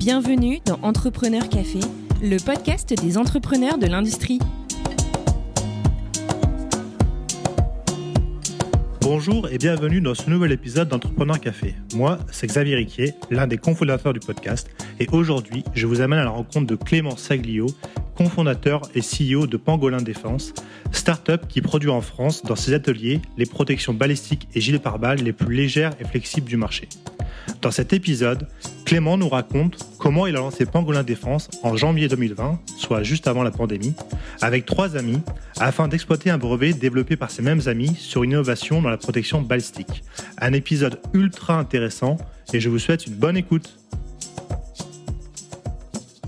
Bienvenue dans Entrepreneur Café, le podcast des entrepreneurs de l'industrie. Bonjour et bienvenue dans ce nouvel épisode d'Entrepreneur Café. Moi, c'est Xavier Riquier, l'un des cofondateurs du podcast, et aujourd'hui, je vous amène à la rencontre de Clément Saglio, cofondateur et CEO de Pangolin Défense, start-up qui produit en France, dans ses ateliers, les protections balistiques et gilets pare-balles les plus légères et flexibles du marché. Dans cet épisode, Clément nous raconte comment il a lancé Pangolin Défense en janvier 2020, soit juste avant la pandémie, avec trois amis, afin d'exploiter un brevet développé par ces mêmes amis sur une innovation dans la protection balistique. Un épisode ultra intéressant et je vous souhaite une bonne écoute.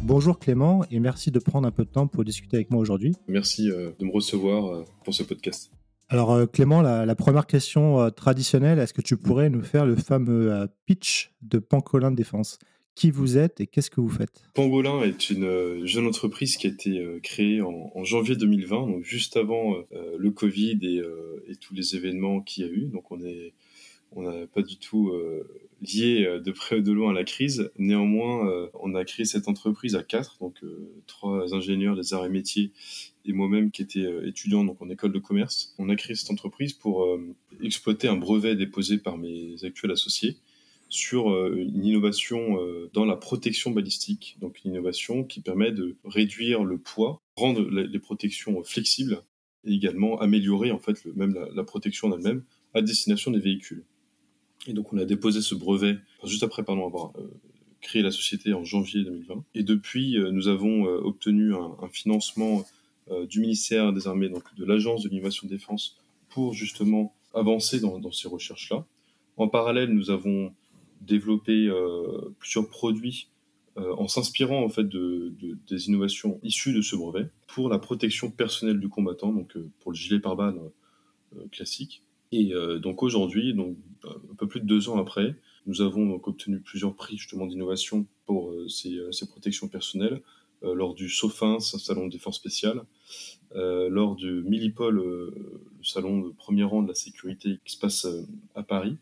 Bonjour Clément et merci de prendre un peu de temps pour discuter avec moi aujourd'hui. Merci euh, de me recevoir euh, pour ce podcast. Alors euh, Clément, la, première question traditionnelle, est-ce que tu pourrais nous faire le fameux pitch de Pangolin Défense? Qui vous êtes et qu'est-ce que vous faites? Pangolin est une jeune entreprise qui a été créée en, janvier 2020, donc juste avant le Covid et, et, tous les événements qu'il y a eu. Donc on est on n'a pas du tout euh, lié euh, de près ou de loin à la crise. Néanmoins, euh, on a créé cette entreprise à quatre, donc trois ingénieurs des arts et métiers et moi-même qui étais étudiant donc en école de commerce. On a créé cette entreprise pour exploiter un brevet déposé par mes actuels associés sur une innovation dans la protection balistique, donc une innovation qui permet de réduire le poids, rendre les protections flexibles et également améliorer en fait le, même la, la protection en elle-même à destination des véhicules. Et donc on a déposé ce brevet juste après pardon, avoir euh, créé la société en janvier 2020. Et depuis, euh, nous avons euh, obtenu un, financement du ministère des Armées, donc de l'Agence de l'innovation défense, pour justement avancer dans, ces recherches-là. En parallèle, nous avons développé plusieurs produits en s'inspirant en fait de, des innovations issues de ce brevet pour la protection personnelle du combattant, donc pour le gilet pare-balles classique. Et donc aujourd'hui, donc un peu plus de deux ans après, nous avons obtenu plusieurs prix justement d'innovation pour euh, ces, euh, ces, protections personnelles euh, lors du SOFINS, salon des forces spéciales, lors du Millipol, le salon de premier rang de la sécurité qui se passe à Paris,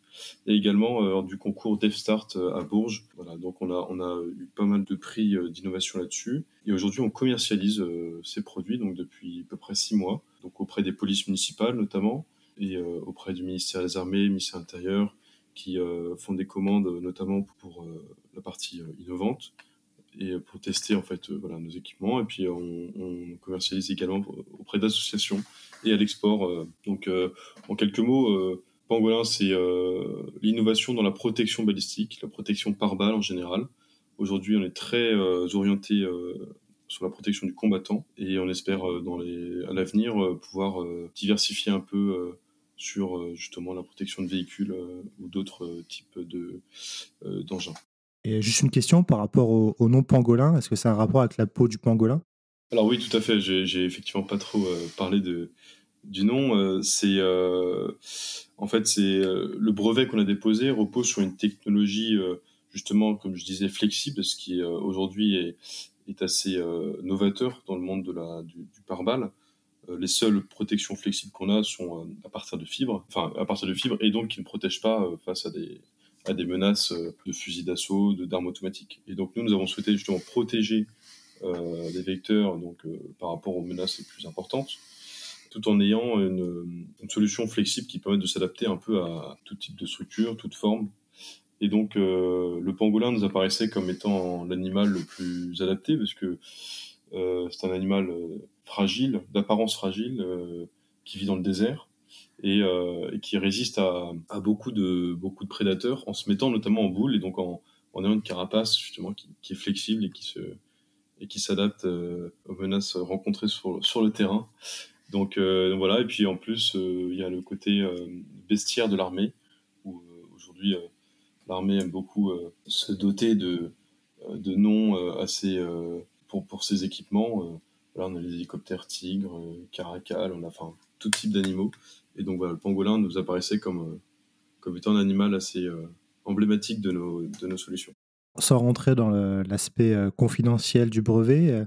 et également lors du concours DevStart à Bourges. Donc on a, on a eu pas mal de prix d'innovation là-dessus. Et aujourd'hui, on commercialise ces produits donc depuis à peu près six mois, donc auprès des polices municipales notamment, et euh, auprès du ministère des Armées, ministère intérieur, qui euh, font des commandes notamment pour euh, la partie innovante et pour tester en fait voilà nos équipements. Et puis on, commercialise également auprès d'associations et à l'export donc en quelques mots Pangolin c'est l'innovation dans la protection balistique la protection par balle en général. Aujourd'hui on est très orienté sur la protection du combattant et on espère dans à l'avenir pouvoir diversifier un peu sur euh, justement la protection de véhicules euh, ou d'autres euh, types de, d'engins. Et juste une question par rapport au, nom pangolin, est-ce que c'est un rapport avec la peau du pangolin? Alors oui, tout à fait, j'ai, j'ai effectivement pas trop parlé de, du nom. c'est en fait c'est le brevet qu'on a déposé repose sur une technologie justement, comme je disais, flexible, ce qui aujourd'hui est, est assez novateur dans le monde de la, du, du pare-balles. Euh, les seules protections flexibles qu'on a sont euh, à partir de fibres, enfin à partir de fibres, et donc qui ne protègent pas euh, face à des, à des menaces de fusils d'assaut, d'armes automatiques. Et donc nous, nous avons souhaité justement protéger les vecteurs donc par rapport aux menaces les plus importantes, tout en ayant une solution flexible qui permet de s'adapter un peu à tout type de structure, toute forme. Et donc le pangolin nous apparaissait comme étant l'animal le plus adapté parce que c'est un animal fragile, d'apparence fragile, euh, qui vit dans le désert et, euh, qui résiste à, beaucoup de beaucoup de prédateurs en se mettant notamment en boule et donc en, en ayant une carapace justement qui, est flexible et qui se et qui s'adapte euh, aux menaces rencontrées sur, sur le terrain. Donc voilà, et puis en plus, il y a le côté bestiaire de l'armée, où aujourd'hui l'armée aime beaucoup se doter de, de noms assez pour, pour ses équipements on a les hélicoptères tigres, euh, caracals, on a enfin tout type d'animaux. Et donc le pangolin nous apparaissait comme, euh, comme étant un animal assez euh, emblématique de nos, de nos solutions. Sans rentrer dans l'aspect confidentiel du brevet,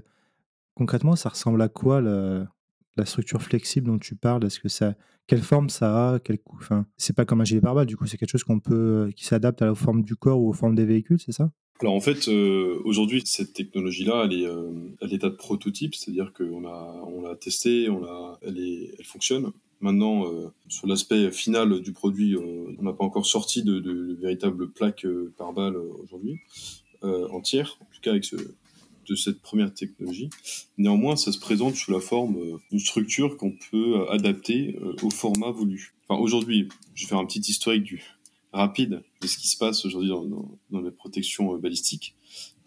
concrètement, ça ressemble à quoi la structure flexible dont tu parles? Est-ce que ça, quelle forme ça a? Quel coup c'est pas comme un gilet pare-balles. Du coup, c'est quelque chose qu'on peut, qui s'adapte à la forme du corps ou aux formes des véhicules, c'est ça? Alors en fait, euh, aujourd'hui, cette technologie-là, elle est euh, à l'état de prototype, c'est-à-dire qu'on a, on l'a testé, on l'a, elle, est, elle fonctionne. Maintenant, euh, sur l'aspect final du produit, on n'a pas encore sorti de, de, de véritables plaques par balle aujourd'hui entière, en tout cas avec de cette première technologie. Néanmoins, ça se présente sous la forme d'une structure qu'on peut adapter au format voulu. Enfin, aujourd'hui, je vais faire un petit historique du, rapide de ce qui se passe aujourd'hui dans, dans, les protections euh, balistiques.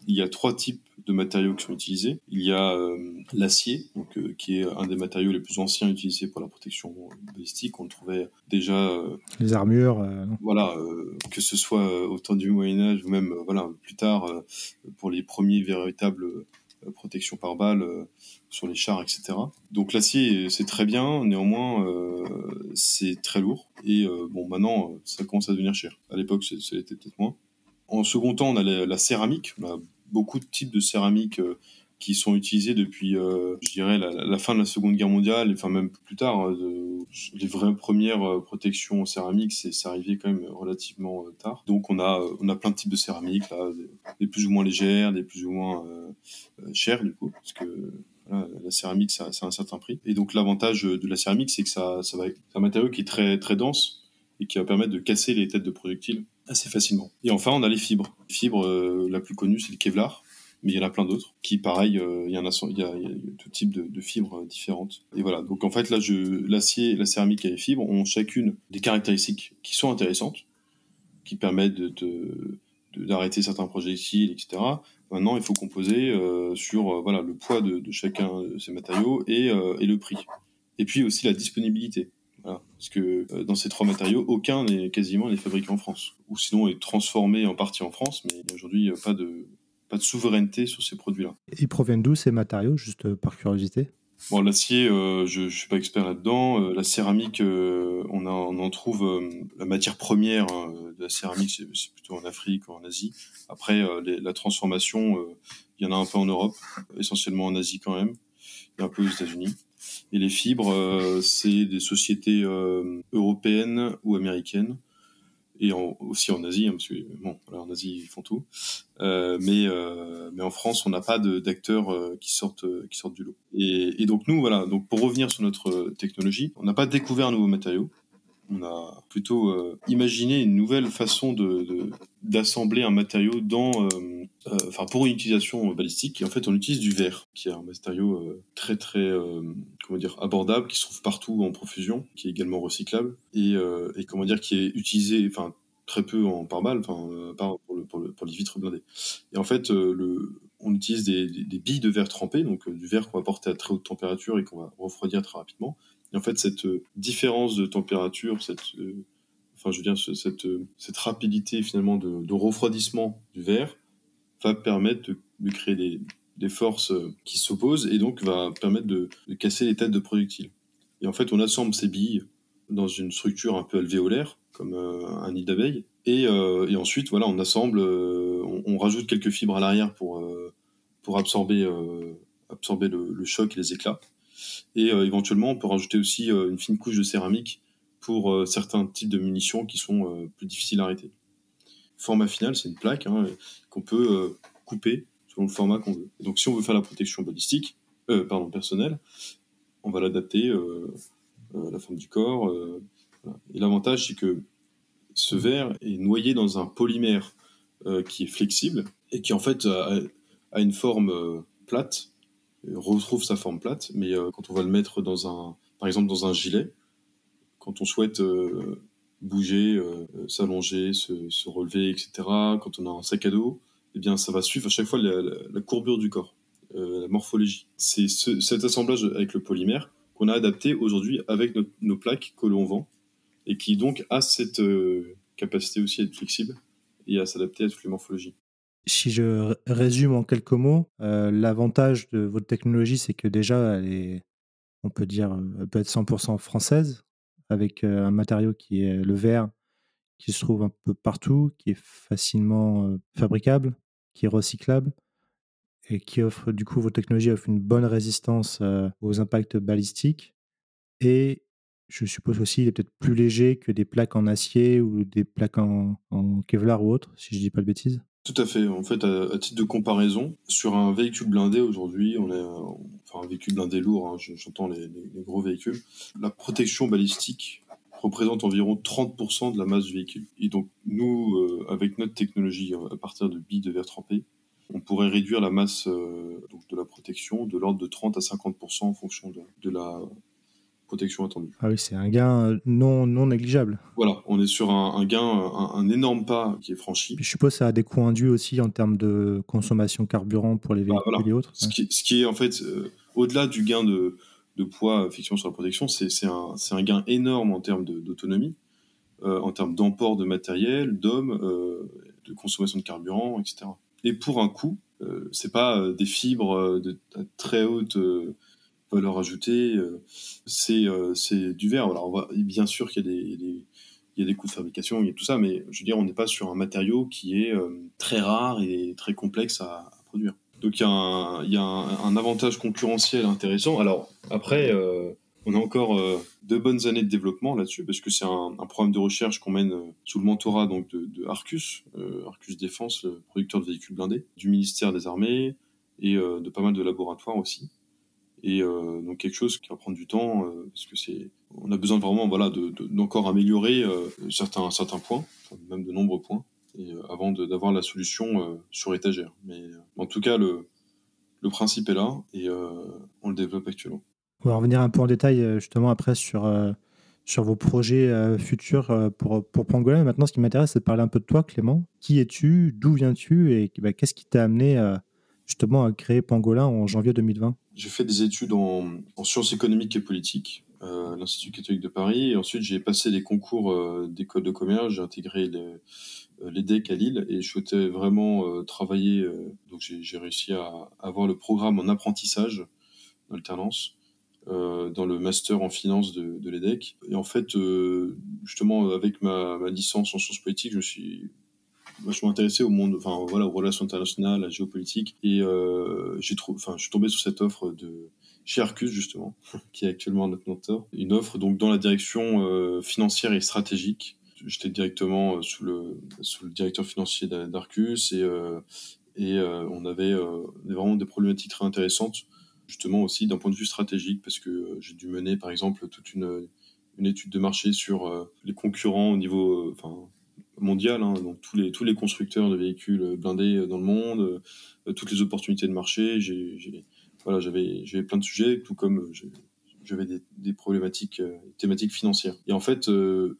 Il y a trois types de matériaux qui sont utilisés. Il y a euh, l'acier, donc euh, qui est un des matériaux les plus anciens utilisés pour la protection balistique. On le trouvait déjà. les armures. voilà, que ce soit au temps du Moyen Âge ou même voilà plus tard pour les premiers véritables protections par balle sur les chars, etc. Donc l'acier, c'est très bien, néanmoins, euh, c'est très lourd. Et euh, bon, maintenant, ça commence à devenir cher. À l'époque, c'était peut-être moins. En second temps, on a la, céramique. On a beaucoup de types de céramique euh, qui sont utilisés depuis, je dirais, la, fin de la Seconde Guerre mondiale, enfin même plus tard. Hein, les vraies premières protections céramiques, c'est arrivé quand même relativement tard. Donc on a, on a plein de types de céramique, là, des, plus ou moins légères, des plus ou moins chères du coup, parce que la céramique, ça, a un certain prix. Et donc l'avantage de la céramique, c'est que ça, ça va, c'est un matériau qui est très très dense et qui va permettre de casser les têtes de projectiles assez facilement. Et enfin, on a les fibres. La fibre euh, la plus connue, c'est le Kevlar, mais il y en a plein d'autres qui, pareil, euh, il, y en a, il, y a, tout type de, fibres différentes. Et voilà. Donc en fait, là, l'acier, la céramique et les fibres ont chacune des caractéristiques qui sont intéressantes, qui permettent de, d'arrêter certains projectiles, etc. Maintenant, il faut composer euh, sur euh, voilà le poids de, chacun de ces matériaux et, euh, et, le prix. Et puis aussi la disponibilité. Voilà. Parce que dans ces trois matériaux, aucun n'est quasiment n'est fabriqué en France. Ou sinon est transformé en partie en France, mais aujourd'hui pas de pas de souveraineté sur ces produits-là. Ils proviennent d'où ces matériaux, juste par curiosité? Bon, l'acier, euh, je, ne suis pas expert là-dedans. Euh, la céramique, euh, on, on en trouve la matière première hein, de la céramique, c'est plutôt en Afrique ou en Asie. Après, la transformation, il y en a un peu en Europe, essentiellement en Asie quand même, et un peu aux États-Unis. Et les fibres, c'est des sociétés européennes ou américaines et aussi en Asie, hein, parce que bon, en Asie ils font tout. Euh, mais euh, mais en France, on n'a pas d'acteurs euh, qui sortent qui sortent du lot. Et, et, donc nous, voilà. Donc pour revenir sur notre technologie, on n'a pas découvert un nouveau matériau on a plutôt imaginé une nouvelle façon de d'assembler un matériau dans, enfin pour une utilisation balistique. Et en fait, on utilise du verre, qui est un matériau très très comment dire abordable, qui se trouve partout en profusion, qui est également recyclable et, et comment dire qui est utilisé, enfin très peu en par balle, enfin pour, le, pour, le, pour les vitres blindées. Et en fait, le on utilise des, billes de verre trempées, donc du verre qu'on va porter à très haute température et qu'on va refroidir très rapidement. Et en fait, cette euh, différence de température, cette, euh, enfin, je veux cette, euh, cette rapidité finalement de, de, refroidissement du verre va permettre de, de créer des, des, forces qui s'opposent et donc va permettre de, casser les têtes de projectiles. Et en fait, on assemble ces billes dans une structure un peu alvéolaire, comme un nid d'abeille, et, et, ensuite, voilà, on assemble, on, rajoute quelques fibres à l'arrière pour, pour absorber, absorber le, choc et les éclats. Et euh, éventuellement, on peut rajouter aussi euh, une fine couche de céramique pour euh, certains types de munitions qui sont plus difficiles à arrêter. Format final, c'est une plaque hein, qu'on peut couper le format qu'on veut. donc, si on veut faire la protection balistique, pardon, personnelle, on va l'adapter à la forme du corps. Et l'avantage, c'est que ce verre est noyé dans un polymère qui est flexible et qui en fait a une forme plate retrouve sa forme plate, mais euh, quand on va le mettre dans un, par exemple dans un gilet, quand on souhaite euh, bouger, euh, s'allonger, se, relever, etc., quand on a un sac à dos, eh bien ça va suivre à chaque fois la, courbure du corps, la morphologie. C'est cet assemblage avec le polymère qu'on a adapté aujourd'hui avec nos plaques que l'on vend et qui donc a cette capacité aussi à être flexible et à s'adapter à toutes les morphologies. Si je résume en quelques mots, euh, l'avantage de votre technologie, c'est que déjà, elle est, on peut dire, elle peut être 100% française, avec euh, un matériau qui est le verre, qui se trouve un peu partout, qui est facilement euh, fabricable, qui est recyclable, et qui offre, du coup, votre technologie offre une bonne résistance aux impacts balistiques. Et je suppose aussi, il est peut-être plus léger que des plaques en acier ou des plaques en, Kevlar ou autre, si je dis pas de bêtises. Tout à fait. En fait, à, titre de comparaison, sur un véhicule blindé aujourd'hui, on est, enfin un véhicule blindé lourd, hein, j'entends les, gros véhicules, la protection balistique représente environ 30% de la masse du véhicule. Et donc nous, euh, avec notre technologie à partir de billes de verre trempé, on pourrait réduire la masse euh, de la protection de l'ordre de 30 à 50% en fonction de, la protection attendue. Ah oui, c'est un gain euh, non, non négligeable. Voilà, on est sur un, gain, un, énorme pas qui est franchi. je suppose que ça a des coûts induits aussi en termes de consommation carburant pour les bah, véhicules et autres. Ce, qui, est en fait, euh, au-delà du gain de, poids effectivement sur la protection, c'est un, gain énorme en termes d'autonomie, en termes d'emport de matériel, d'hommes, de consommation de carburant, etc et pour un coût. Euh, c'est pas euh, des fibres euh, de, très haute valeur ajoutée, c'est du verre. Alors bien sûr qu'il y a des, il y a des coûts de fabrication, il y a tout ça, mais je veux dire, on n'est pas sur un matériau qui est très rare et très complexe à, produire. Donc il y a un, avantage concurrentiel intéressant. Alors après, on a encore euh, deux bonnes années de développement là-dessus, parce que c'est un, programme de recherche qu'on mène euh, sous le mentorat donc de, Arcus, euh, Arcus Défense, le producteur de véhicules blindés, du ministère des Armées et de pas mal de laboratoires aussi. Et donc quelque chose qui va prendre du temps, parce que c'est, on a besoin vraiment voilà d'encore améliorer certains certains points, même de nombreux points, et avant d'avoir la solution sur étagère. Mais en tout cas le le principe est là et on le développe actuellement. On va revenir un peu en détail euh, justement après sur, euh, sur vos projets euh, futurs pour, pour Pangolin. Maintenant, ce qui m'intéresse, c'est de parler un peu de toi, Clément. Qui es-tu? D'où viens-tu? Et bah, qu'est-ce qui t'a amené justement à créer Pangolin en janvier 2020 J'ai fait des études en, sciences économiques et politiques à l'Institut catholique de Paris. Et ensuite, j'ai passé des concours d'école de commerce. J'ai intégré l'EDEC à Lille et je souhaitais vraiment travailler. donc, j'ai réussi à avoir le programme en apprentissage, en alternance. Euh, dans le master en finance de, de l'EDEC. Et en fait, euh, justement, avec ma, ma, licence en sciences politiques, je me suis vachement intéressé au monde, enfin voilà, aux relations internationales, à la géopolitique. Et euh, j'ai enfin, je suis tombé sur cette offre de chez Arcus justement, qui est actuellement notre mentor. Une offre donc dans la direction euh, financière et stratégique. J'étais directement sous le sous le directeur financier d'Arcus et et on avait vraiment des problématiques très intéressantes justement aussi d'un point de vue stratégique, parce que euh, j'ai dû mener par exemple toute une, une étude de marché sur euh, les concurrents au niveau euh, enfin, mondial, hein, donc tous les, tous les constructeurs de véhicules blindés dans le monde, toutes les opportunités de marché. J'ai, voilà, j'avais, plein de sujets, tout comme j'avais des, des, problématiques thématiques financières. Et en fait,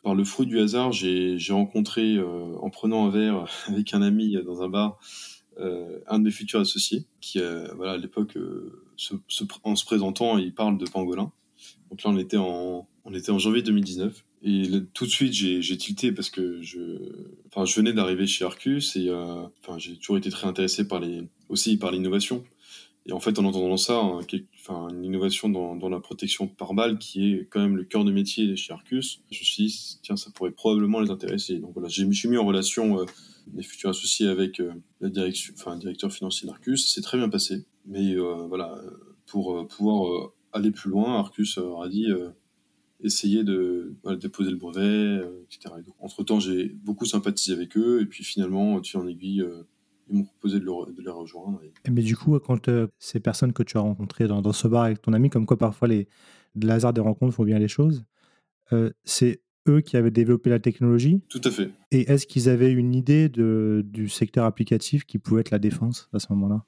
par le fruit du hasard, j'ai, j'ai rencontré, en prenant un verre avec un ami dans un bar, un de mes futurs associés, qui, voilà, à l'époque, en se présentant, il parle de pangolin. Donc là, on était en, on était en janvier 2019. Et tout de suite, j'ai tilté parce que je, enfin, je venais d'arriver chez Arcus et euh, enfin, j'ai toujours été très intéressé par les, aussi par l'innovation. Et en fait, en entendant ça, enfin, une innovation dans, dans, la protection par balle, qui est quand même le cœur de métier chez Arcus, je me suis dit, tiens, ça pourrait probablement les intéresser. Donc voilà, j'ai mis en relation euh, mes futurs associés avec euh, la direction, enfin, le directeur financier d'Arcus. Ça s'est très bien passé. Mais euh, voilà, pour euh, pouvoir aller plus loin, Arcus a dit essayer de déposer le brevet, etc. entre temps, j'ai beaucoup sympathisé avec eux. Et puis finalement, tu en aiguille, ils m'ont proposé de, les rejoindre. Mais du coup, quand ces personnes que tu as rencontrées dans, ce bar avec ton ami, comme quoi parfois les, de hasard des rencontres font bien les choses, c'est eux qui avaient développé la technologie? Tout à fait. Et est-ce qu'ils avaient une idée de, du secteur applicatif qui pouvait être la défense à ce moment-là?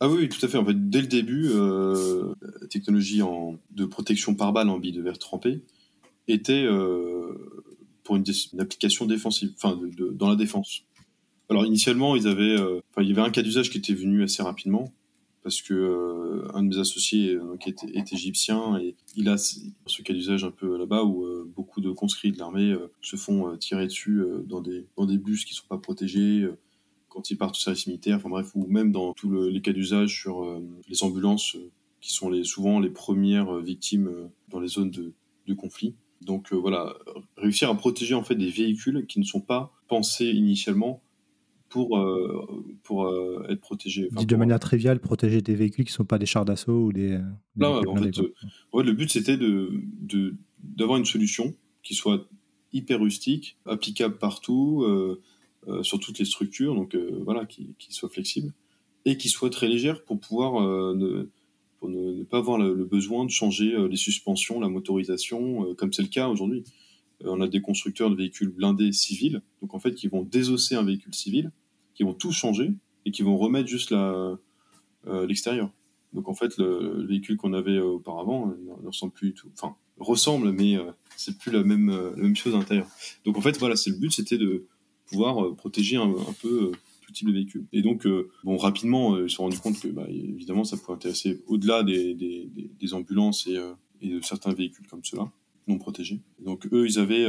Ah oui, tout à fait. En fait, dès le début, euh, la technologie en, de protection par balle en billes de verre trempé était euh, pour une, application défensive, enfin dans la défense. Alors initialement, ils avaient, euh, il y avait un cas d'usage qui était venu assez rapidement, parce que euh, un de mes associés euh, qui est, égyptien et il a ce cas d'usage un peu là-bas où euh, beaucoup de conscrits de l'armée se font tirer dessus dans des dans des bus qui sont pas protégés quand ils partent au service militaire enfin bref ou même dans tous les cas d'usage sur les ambulances qui sont les souvent les premières victimes dans les zones de, de conflit donc voilà réussir à protéger en fait des véhicules qui ne sont pas pensés initialement pour, euh, pour euh, être protégé. Dit de manière triviale, protéger des véhicules qui ne sont pas des chars d'assaut ou des. Là, en fait, euh, le but c'était de, d'avoir une solution qui soit hyper rustique, applicable partout, sur toutes les structures, donc voilà, qui, qui soit flexible et qui soit très légère pour pouvoir ne, pour ne, pas avoir le, besoin de changer les suspensions, la motorisation, comme c'est le cas aujourd'hui. on a des constructeurs de véhicules blindés civils, donc en fait qui vont désosser un véhicule civil, qui vont tout changer et qui vont remettre juste l'extérieur. Donc en fait, le, véhicule qu'on avait euh, auparavant euh, ne ressemble plus du tout. Enfin, ressemble, mais euh, c'est plus la même, la même chose à l'intérieur. Donc en fait, voilà, c'est le but, c'était de pouvoir protéger un, peu tout type de véhicule. Et donc, bon, rapidement, ils se sont rendus compte que, bah, évidemment, ça pouvait intéresser au-delà des, des, ambulances et, de certains véhicules comme ceux-là, non protégés. Donc eux, ils avaient,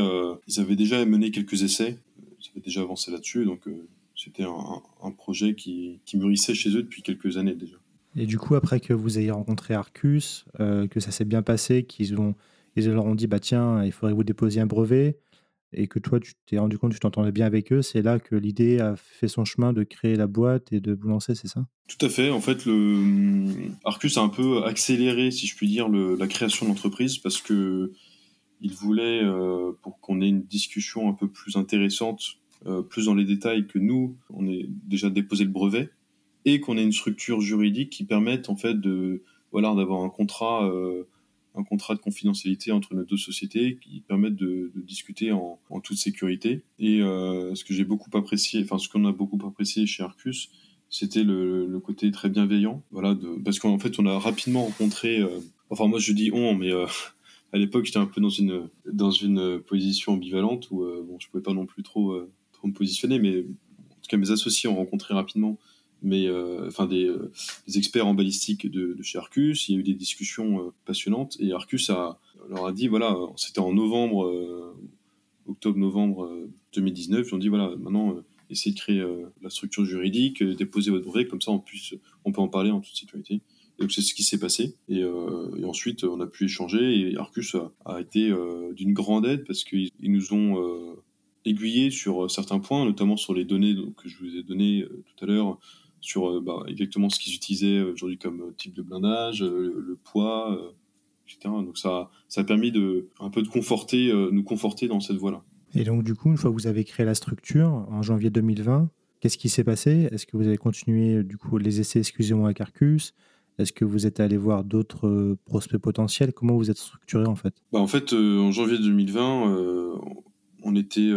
ils avaient déjà mené quelques essais, ils avaient déjà avancé là-dessus, donc c'était un, projet qui, qui mûrissait chez eux depuis quelques années déjà. Et du coup, après que vous ayez rencontré Arcus, euh, que ça s'est bien passé, qu'ils ont, ils leur ont dit bah tiens, il faudrait vous déposiez un brevet, et que toi tu t'es rendu compte tu t'entendais bien avec eux, c'est là que l'idée a fait son chemin de créer la boîte et de vous lancer, c'est ça? Tout à fait. En fait, le Arcus a un peu accéléré, si je puis dire, la création d'entreprise parce que il voulait, euh, pour qu'on ait une discussion un peu plus intéressante, euh, plus dans les détails que nous, on ait déjà déposé le brevet et qu'on ait une structure juridique qui permette en fait voilà d'avoir un contrat euh, un contrat de confidentialité entre nos deux sociétés qui permettent de, discuter en, toute sécurité. Et euh, ce que j'ai beaucoup apprécié enfin ce qu'on a beaucoup apprécié chez Arcus c'était le, côté très bienveillant. Voilà parce qu'en fait on a rapidement rencontré euh, enfin moi je dis on mais euh, à l'époque j'étais un peu dans une dans une position ambivalente où bon je pouvais pas non plus trop me positionner mais en tout cas mes associés ont rencontré rapidement mais euh, enfin des, euh, des, experts en balistique de, chez Arcus. Il y a eu des discussions euh, passionnantes et Arcus leur a dit voilà, c'était en novembre, octobre-novembre 2019. Ils ont dit voilà, maintenant essayez de créer la structure juridique, déposer votre brevet, comme ça on, puisse, on peut en parler en toute sécurité. Donc c'est ce qui s'est passé. Et, ensuite on a pu échanger et Arcus a, été d'une grande aide parce qu'ils nous ont euh, aiguillés sur certains points, notamment sur les données que je vous ai données tout à l'heure, sur euh, bah, exactement ce qu'ils utilisaient aujourd'hui comme euh, type de blindage, euh, le, poids, etc. Donc ça, ça a permis de un peu de conforter, nous conforter dans cette voie-là. Et donc du coup, une fois que vous avez créé la structure en janvier 2020, qu'est-ce qui s'est passé? Est-ce que vous avez continué du coup les essais, excusez-moi, à Carcus est-ce que vous êtes allé voir d'autres prospects potentiels? Comment vous êtes structuré en fait? Bah, En fait, en janvier 2020, on était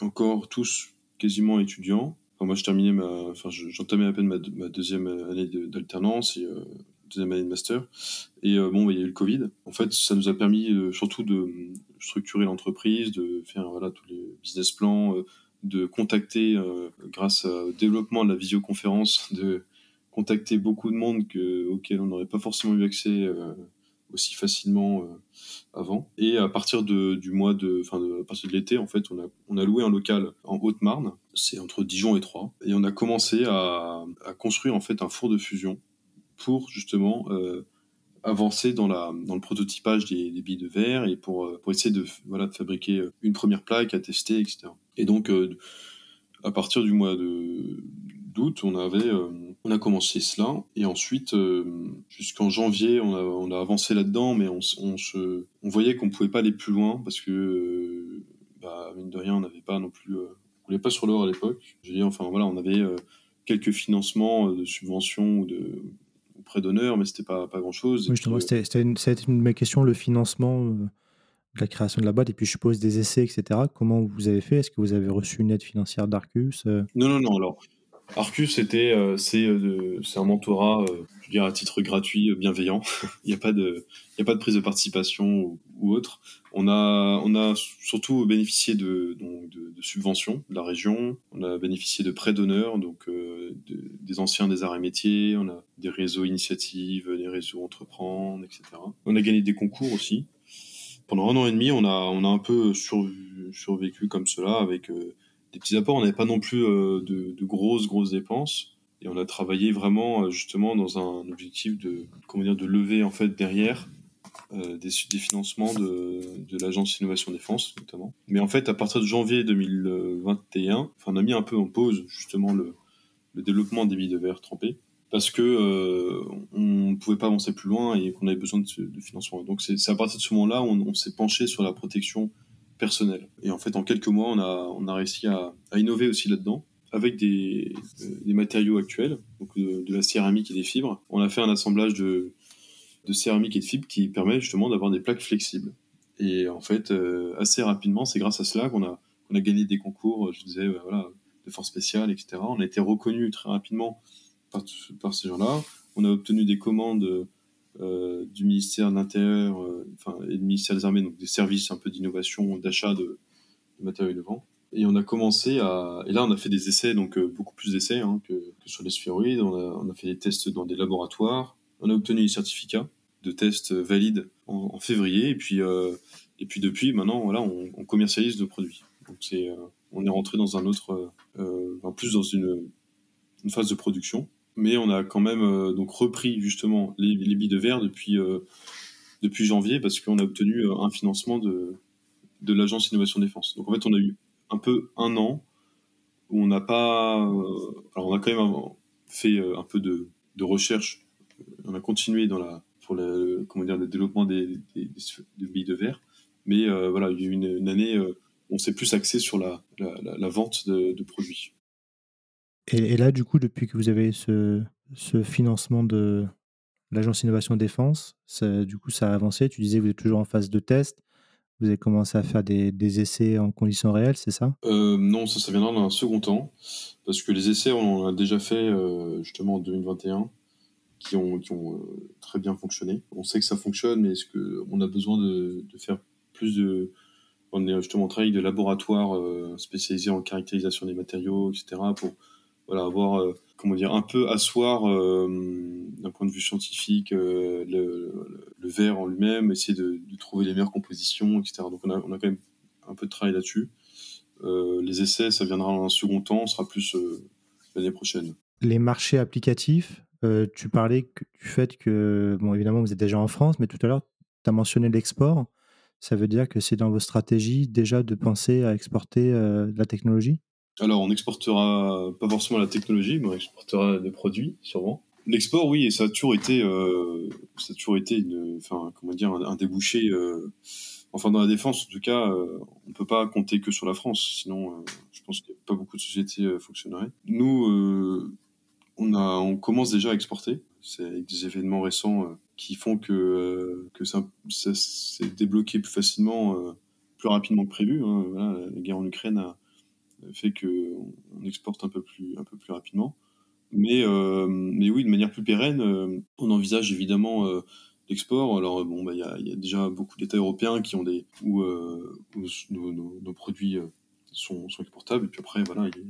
encore tous quasiment étudiants moi, je terminais ma, enfin, j'entamais à peine ma, ma deuxième année d'alternance et euh, deuxième année de master. Et euh, bon, bah, il y a eu le Covid. En fait, ça nous a permis euh, surtout de structurer l'entreprise, de faire voilà tous les business plans, de contacter grâce au développement de la visioconférence, de contacter beaucoup de monde que, auquel on n'aurait pas forcément eu accès aussi facilement euh, avant. Et à partir de, du mois de, enfin, de, partir de l'été, en fait, on a, on a loué un local en Haute-Marne. C'est entre Dijon et Troyes. Et on a commencé à, à construire, en fait, un four de fusion pour, justement, euh, avancer dans, la, dans le prototypage des, billes de verre et pour, euh, pour essayer de, voilà, de fabriquer une première plaque à tester, etc. Et donc, à partir du mois d'août, on avait, on a commencé cela et ensuite euh, jusqu'en janvier, on a, on a avancé là-dedans, mais on, on, se, on voyait qu'on pouvait pas aller plus loin parce que, euh, bah, mine de rien, on n'avait pas non plus, on voulait pas sur l'or à l'époque. J'ai dit, enfin voilà, on avait quelques financements de subventions ou de prêts d'honneur, mais c'était pas pas grand chose. Oui, justement, c'était une, une de mes questions, le financement de la création de la boîte et puis je suppose des essais, etc. Comment vous avez fait? Est-ce que vous avez reçu une aide financière d'Arcus Non, non, non. Alors, Arcus, c'était euh, c'est euh, c'est un mentorat, euh, je dirais à titre gratuit, bienveillant. il n'y a pas de il y a pas de prise de participation ou, autre. On a on a surtout bénéficié de, donc, de, de subventions de la région. On a bénéficié de prêts d'honneur, donc des anciens des arts et métiers. On a des réseaux initiatives, des réseaux entreprendre, etc. On a gagné des concours aussi. Pendant un an et demi, on a on a un peu survécu comme cela avec des petits apports. On n'avait pas non plus euh, de, grosses, grosses dépenses. Et on a travaillé vraiment euh, justement dans un objectif de, comment dire, de lever en fait derrière euh, des, financements de, de l'agence Innovation Défense notamment. Mais en fait, à partir de janvier 2021, enfin, on a mis un peu en pause justement le, développement des billes de trempées parce que on ne pouvait pas avancer plus loin et qu'on avait besoin de, financement. Donc c'est à partir de ce moment-là on, on s'est penché sur la protection personnel. Et en fait, en quelques mois, on a, on a réussi à, innover aussi là-dedans avec des, des, matériaux actuels, donc de, de, la céramique et des fibres. On a fait un assemblage de, de céramique et de fibres qui permet justement d'avoir des plaques flexibles. Et en fait, euh, assez rapidement, c'est grâce à cela qu'on a, qu'on a gagné des concours, je disais, voilà, de force spéciale, etc. On a été reconnu très rapidement par, par ces gens-là. On a obtenu des commandes euh, du ministère de l'Intérieur euh, enfin, et du ministère des Armées, donc des services un peu d'innovation, d'achat de, de matériaux vent. Et on a commencé à. Et là, on a fait des essais, donc euh, beaucoup plus d'essais hein, que, sur les sphéroïdes. On a, fait des tests dans des laboratoires. On a obtenu des certificats de tests valides en, février. Et puis, et puis depuis, maintenant, voilà, on, commercialise nos produits. Donc, c'est, on est rentré dans un autre. en plus, dans une phase de production mais on a quand même euh, donc repris justement les, les, billes de verre depuis euh, depuis janvier parce qu'on a obtenu euh, un financement de de l'agence innovation défense. Donc en fait, on a eu un peu un an où on n'a pas, alors on a quand même fait un peu de, de recherche. On a continué dans la pour le comment dire le développement des, billes de verre, mais voilà, il y a eu une, année on s'est plus axé sur la, la, vente de produits. Et, là, du coup, depuis que vous avez ce, ce financement de l'Agence Innovation Défense, ça, du coup, ça a avancé. Tu disais que vous êtes toujours en phase de test. Vous avez commencé à faire des, essais en conditions réelles, c'est ça? Euh, Non, ça, ça viendra dans un second temps. Parce que les essais, on en a déjà fait euh, justement en 2021, qui ont, qui ont euh, très bien fonctionné. On sait que ça fonctionne, mais est-ce qu'on a besoin de, faire plus de. On est justement en travail de laboratoire spécialisé en caractérisation des matériaux, etc., pour voilà, avoir, euh, comment dire, un peu asseoir euh, d'un point de vue scientifique euh, le, verre en lui-même, essayer de, de, trouver les meilleures compositions, etc. Donc on a, on a quand même un peu de travail là-dessus. les essais, ça viendra dans un second temps, sera plus l'année prochaine. Les marchés applicatifs, tu parlais du fait que, bon, évidemment, vous êtes déjà en France, mais tout à l'heure, tu as mentionné l'export. Ça veut dire que c'est dans vos stratégies déjà de penser à exporter euh, la technologie? Alors, on n'exportera pas forcément la technologie, mais on exportera des produits, sûrement. L'export, oui, et ça a toujours été, euh, ça a toujours été enfin, comment dire, un, débouché. Euh, enfin, dans la défense, en tout cas, euh, on peut pas compter que sur la France. Sinon, euh, je pense qu'il n'y a pas beaucoup de sociétés fonctionneraient. Nous, on commence déjà à exporter. C'est avec des événements récents qui font que que ça, s'est débloqué plus facilement, plus rapidement que prévu. Hein. La guerre en Ukraine a fait que on exporte un peu plus un peu plus rapidement. Mais euh, mais oui, de manière plus pérenne, euh, on envisage évidemment euh, l'export. Alors bon, bah il y a, y a, déjà beaucoup d'États européens qui ont des où, nos, produits sont, exportables. Et puis après voilà, il y a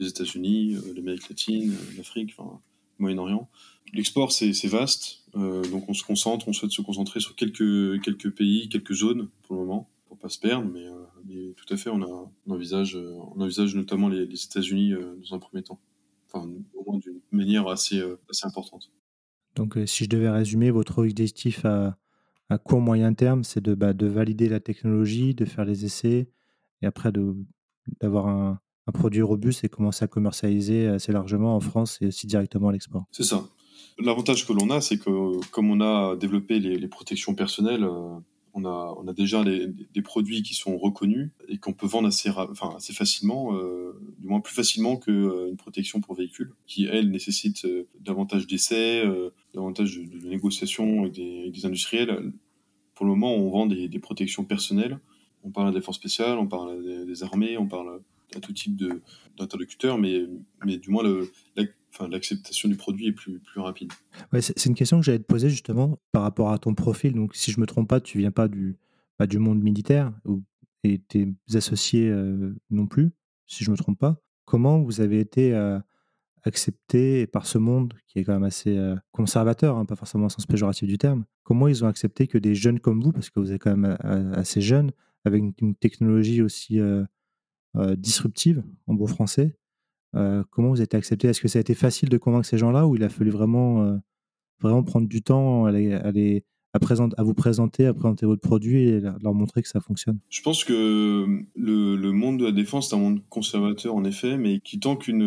les États-Unis, l'Amérique latine, l'Afrique, enfin le Moyen-Orient. L'export c'est vaste, donc on se concentre, on souhaite se concentrer sur quelques quelques pays, quelques zones pour le moment pour pas se perdre, mais, mais tout à fait, on, a, on, envisage, euh, on envisage notamment les, les États-Unis euh, dans un premier temps, enfin, au moins d'une manière assez, assez importante. Donc, si je devais résumer, votre objectif à, à court moyen terme, c'est de, bah, de valider la technologie, de faire les essais, et après d'avoir un, un produit robuste et commencer à commercialiser assez largement en France et aussi directement à l'export. C'est ça. L'avantage que l'on a, c'est que comme on a développé les, les protections personnelles, euh, on a, déjà des produits qui sont reconnus et qu'on peut vendre assez, facilement, euh, du moins plus facilement qu'une euh, protection pour véhicule, qui, elle, nécessite euh, davantage d'essais, davantage de, négociations avec des, industriels. Pour le moment, on vend des, protections personnelles. On parle à la défense spéciale, on parle des, des armées, on parle à tout type d'interlocuteurs, mais, mais du moins l'acceptation du produit est plus, plus rapide. Ouais, c'est une question que j'allais te poser justement par rapport à ton profil. Donc, si je me trompe pas, tu viens pas du, pas du monde militaire et tes associés euh, non plus, si je me trompe pas. Comment vous avez été euh, accepté par ce monde qui est quand même assez euh, conservateur, hein, pas forcément au sens péjoratif du terme? Comment ils ont accepté que des jeunes comme vous, parce que vous êtes quand même assez jeune, avec une, une technologie aussi disruptive en beau français, euh, comment vous êtes accepté? Est-ce que ça a été facile de convaincre ces gens-là ou il a fallu vraiment, euh, vraiment prendre du temps à, à, les, à, vous présenter, à présenter votre produit et leur montrer que ça fonctionne? Je pense que le, le monde de la défense est un monde conservateur en effet, mais qui tant qu'une.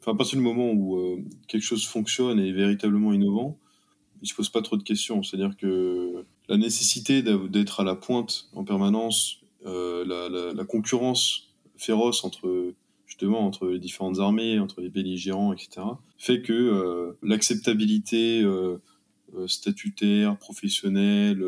Enfin, à partir du moment où euh, quelque chose fonctionne et est véritablement innovant, il ne se pose pas trop de questions. C'est-à-dire que la nécessité d'être à la pointe en permanence la, concurrence féroce entre justement entre les différentes armées, entre les belligérants, etc., fait que l'acceptabilité statutaire, professionnelle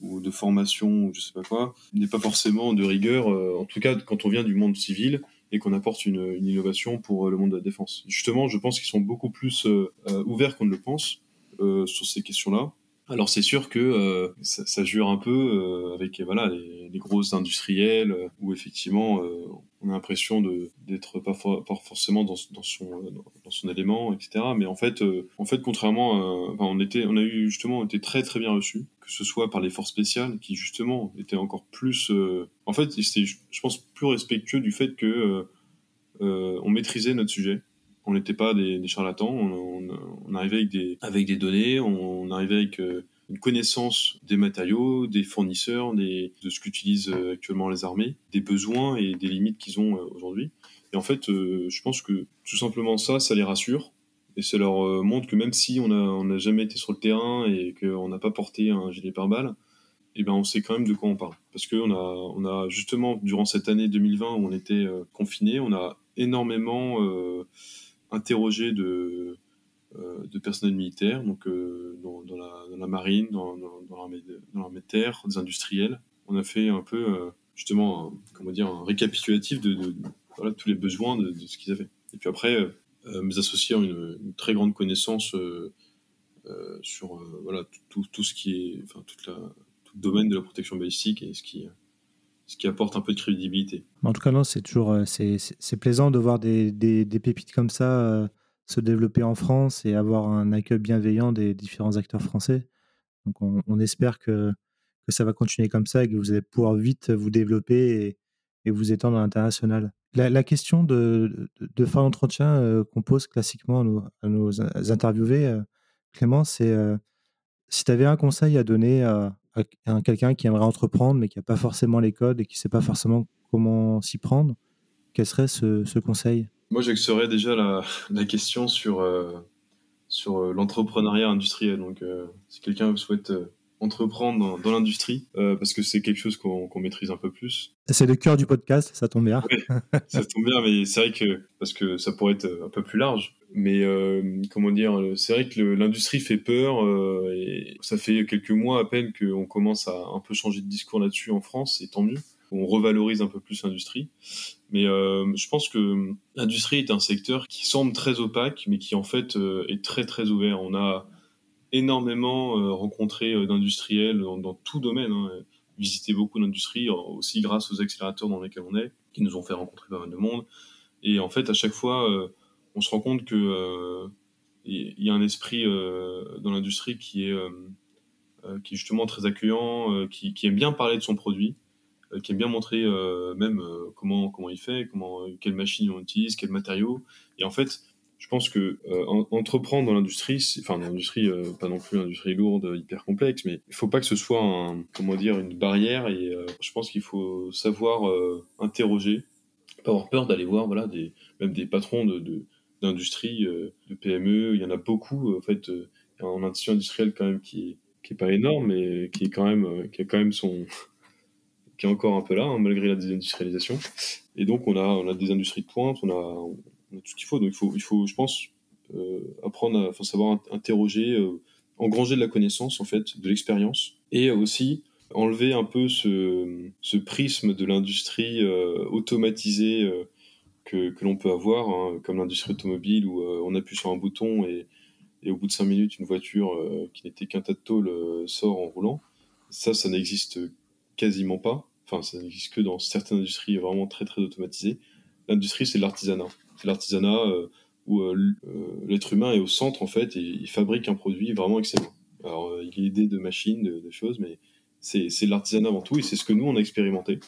ou de formation ou je sais pas quoi n'est pas forcément de rigueur. en tout cas, quand on vient du monde civil, et qu'on apporte une, innovation pour euh, le monde de la défense. Justement, je pense qu'ils sont beaucoup plus euh, euh, ouverts qu'on ne le pense sur ces questions-là. Alors c'est sûr que euh, ça, ça, jure un peu euh, avec voilà les, les grosses industriels euh, où effectivement on a l'impression de d'être pas, forcément dans, dans, son dans son élément etc. Mais en fait en fait contrairement enfin, on était on a eu justement été très très bien reçus que ce soit par les forces spéciales qui justement étaient encore plus en fait c'était je pense plus respectueux du fait que on maîtrisait notre sujet on n'était pas des, charlatans, on, arrivait avec des, données, on, arrivait avec euh, une connaissance des matériaux, des fournisseurs, de ce qu'utilisent euh, actuellement les armées, des besoins et des limites qu'ils ont euh, aujourd'hui. Et en fait, je pense que tout simplement ça, ça les rassure. Et ça leur montre que même si on n'a a jamais été sur le terrain et qu'on n'a pas porté un gilet pare-balles, eh ben on sait quand même de quoi on parle. Parce qu'on a, on a justement, durant cette année 2020 où on était confinés, on a énormément interrogé de, euh, de personnel militaire, donc euh, dans, la, marine, dans, dans l'armée de, terre, des industriels. On a fait un peu euh, justement un, comment dire un récapitulatif de, voilà, tous les besoins de, ce qu'ils avaient. Et puis après, mes associés ont une, une très grande connaissance sur voilà tout, tout, ce qui est enfin toute la tout le domaine de la protection balistique et ce qui ce qui apporte un peu de crédibilité. En tout cas, non, c'est toujours c'est plaisant de voir des, des, pépites comme ça euh, se développer en France et avoir un accueil bienveillant des différents acteurs français. Donc, on, espère que, que, ça va continuer comme ça et que vous allez pouvoir vite vous développer et, et vous étendre à l'international. La, question de, de, de fin d'entretien euh, qu'on pose classiquement à nos, à nos interviewés, euh, Clément, c'est euh, si tu avais un conseil à donner à, à quelqu'un qui aimerait entreprendre mais qui n'a pas forcément les codes et qui ne sait pas forcément comment s'y prendre, quel serait ce, conseil? Moi, j'axerais déjà la, la, question sur, euh, sur euh, l'entrepreneuriat industriel. Donc, euh, si quelqu'un souhaite entreprendre dans, dans l'industrie, euh, parce que c'est quelque chose qu'on qu maîtrise un peu plus. C'est le cœur du podcast, ça tombe bien. Ça tombe bien, mais c'est vrai que, parce que ça pourrait être un peu plus large, mais euh, comment dire, c'est vrai que l'industrie fait peur euh, et ça fait quelques mois à peine qu'on commence à un peu changer de discours là-dessus en France, et tant mieux. On revalorise un peu plus l'industrie, mais euh, je pense que l'industrie est un secteur qui semble très opaque, mais qui en fait euh, est très très ouvert. On a énormément euh, rencontré euh, d'industriels dans, tout domaine, hein, visité beaucoup d'industries, aussi grâce aux accélérateurs dans lesquels on est, qui nous ont fait rencontrer pas mal de monde. Et en fait, à chaque fois, euh, on se rend compte que il y a un esprit dans l'industrie qui est qui justement très accueillant, qui, qui, aime bien parler de son produit, qui aime bien montrer même comment comment il fait, comment quelle machine on utilise, quels matériaux. Et en fait, je pense que euh, entreprendre dans l'industrie, enfin dans l'industrie, euh, pas non plus l'industrie lourde, hyper complexe, mais il faut pas que ce soit un, comment dire, une barrière. Et euh, je pense qu'il faut savoir interroger, pas avoir peur d'aller voir, voilà, des, même des patrons de, de d'industrie, de PME. Il y en a beaucoup, en fait, en industrie industrielle quand même qui qui est pas énorme, mais qui est quand même, qui a quand même son, qui est encore un peu là, hein, malgré la désindustrialisation. Et donc on a, on a des industries de pointe, on a tout ce qu'il faut. Donc il faut, il faut, je pense, euh, apprendre, à, enfin, savoir interroger, euh, engranger de la connaissance en fait, de l'expérience, et aussi enlever un peu ce, ce prisme de l'industrie euh, automatisée que, que l'on peut avoir, hein, comme l'industrie automobile où on appuie sur un bouton et, et au bout de cinq minutes, une voiture qui n'était qu'un tas de tôle sort en roulant. Ça, ça n'existe quasiment pas. Enfin, ça n'existe que dans certaines industries vraiment très très automatisées. L'industrie, c'est l'artisanat c'est l'artisanat euh, où euh, euh, l'être humain est au centre en fait et il fabrique un produit vraiment excellent. Alors il est aidé de machines, de, choses, mais c'est l'artisanat avant tout et c'est ce que nous on a expérimenté.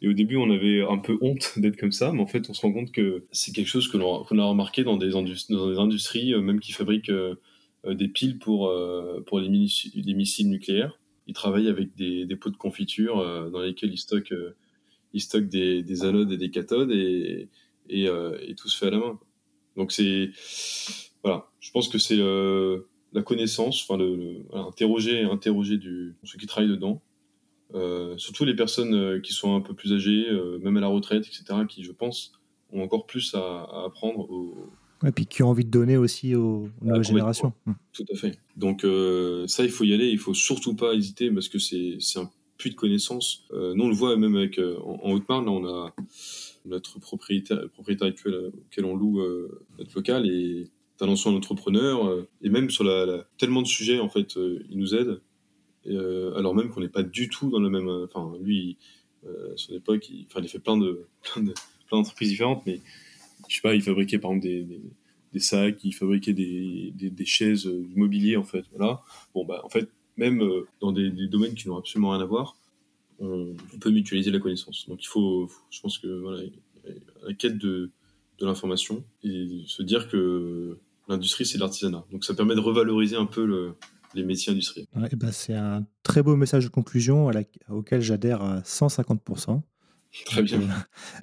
Et au début, on avait un peu honte d'être comme ça, mais en fait, on se rend compte que c'est quelque chose que l'on a remarqué dans des, industries, même qui fabriquent des piles pour, euh, les, les, missiles nucléaires. Ils travaillent avec des, pots de confiture dans lesquels ils stockent, ils stockent des, des anodes et des cathodes, et, et, euh, et, tout se fait à la main. Donc c'est voilà, je pense que c'est euh, la connaissance, enfin le, le voilà, interroger, interroger du ceux qui travaillent dedans, surtout les personnes qui sont un peu plus âgées, même à la retraite, etc., qui, je pense, ont encore plus à, apprendre aux, et puis qui ont envie de donner aussi aux, nouvelles générations. Mmh. Tout à fait. Donc ça, il faut y aller, il faut surtout pas hésiter parce que c'est un puits de connaissances. nous, on le voit même avec en, en Haute-Marne, on a notre propriétaire, propriétaire actuel auquel on loue notre local et un ancien entrepreneur et même sur la, tellement de sujets en fait, il nous aide. alors même qu'on n'est pas du tout dans le même. Enfin, lui, à son époque, il, il fait plein de plein de plein d'entreprises différentes, mais je sais pas, il fabriquait par exemple des, des, sacs, il fabriquait des, des, chaises, du mobilier en fait. Voilà. Bon bah en fait, même dans des, domaines qui n'ont absolument rien à voir, on, peut mutualiser la connaissance. Donc il faut, je pense que voilà, la quête de, de l'information et se dire que l'industrie c'est l'artisanat. Donc ça permet de revaloriser un peu le, les métiers industriels. bah c'est un très beau message de conclusion auquel j'adhère à 150%. Très bien. Euh,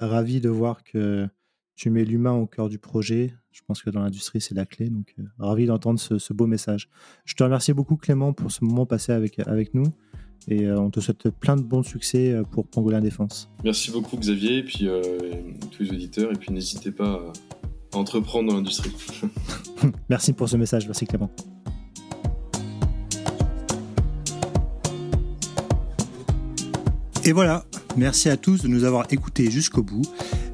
ravi de voir que tu mets l'humain au cœur du projet. Je pense que dans l'industrie, c'est la clé. Donc, euh, ravi d'entendre ce, ce, beau message. Je te remercie beaucoup, Clément, pour ce moment passé avec, avec nous. Et euh, on te souhaite plein de bons succès euh, pour Pangolin Défense. Merci beaucoup Xavier et puis euh, tous les auditeurs. Et puis n'hésitez pas à entreprendre dans l'industrie. Merci pour ce message. Merci Clément. Et voilà, merci à tous de nous avoir écoutés jusqu'au bout.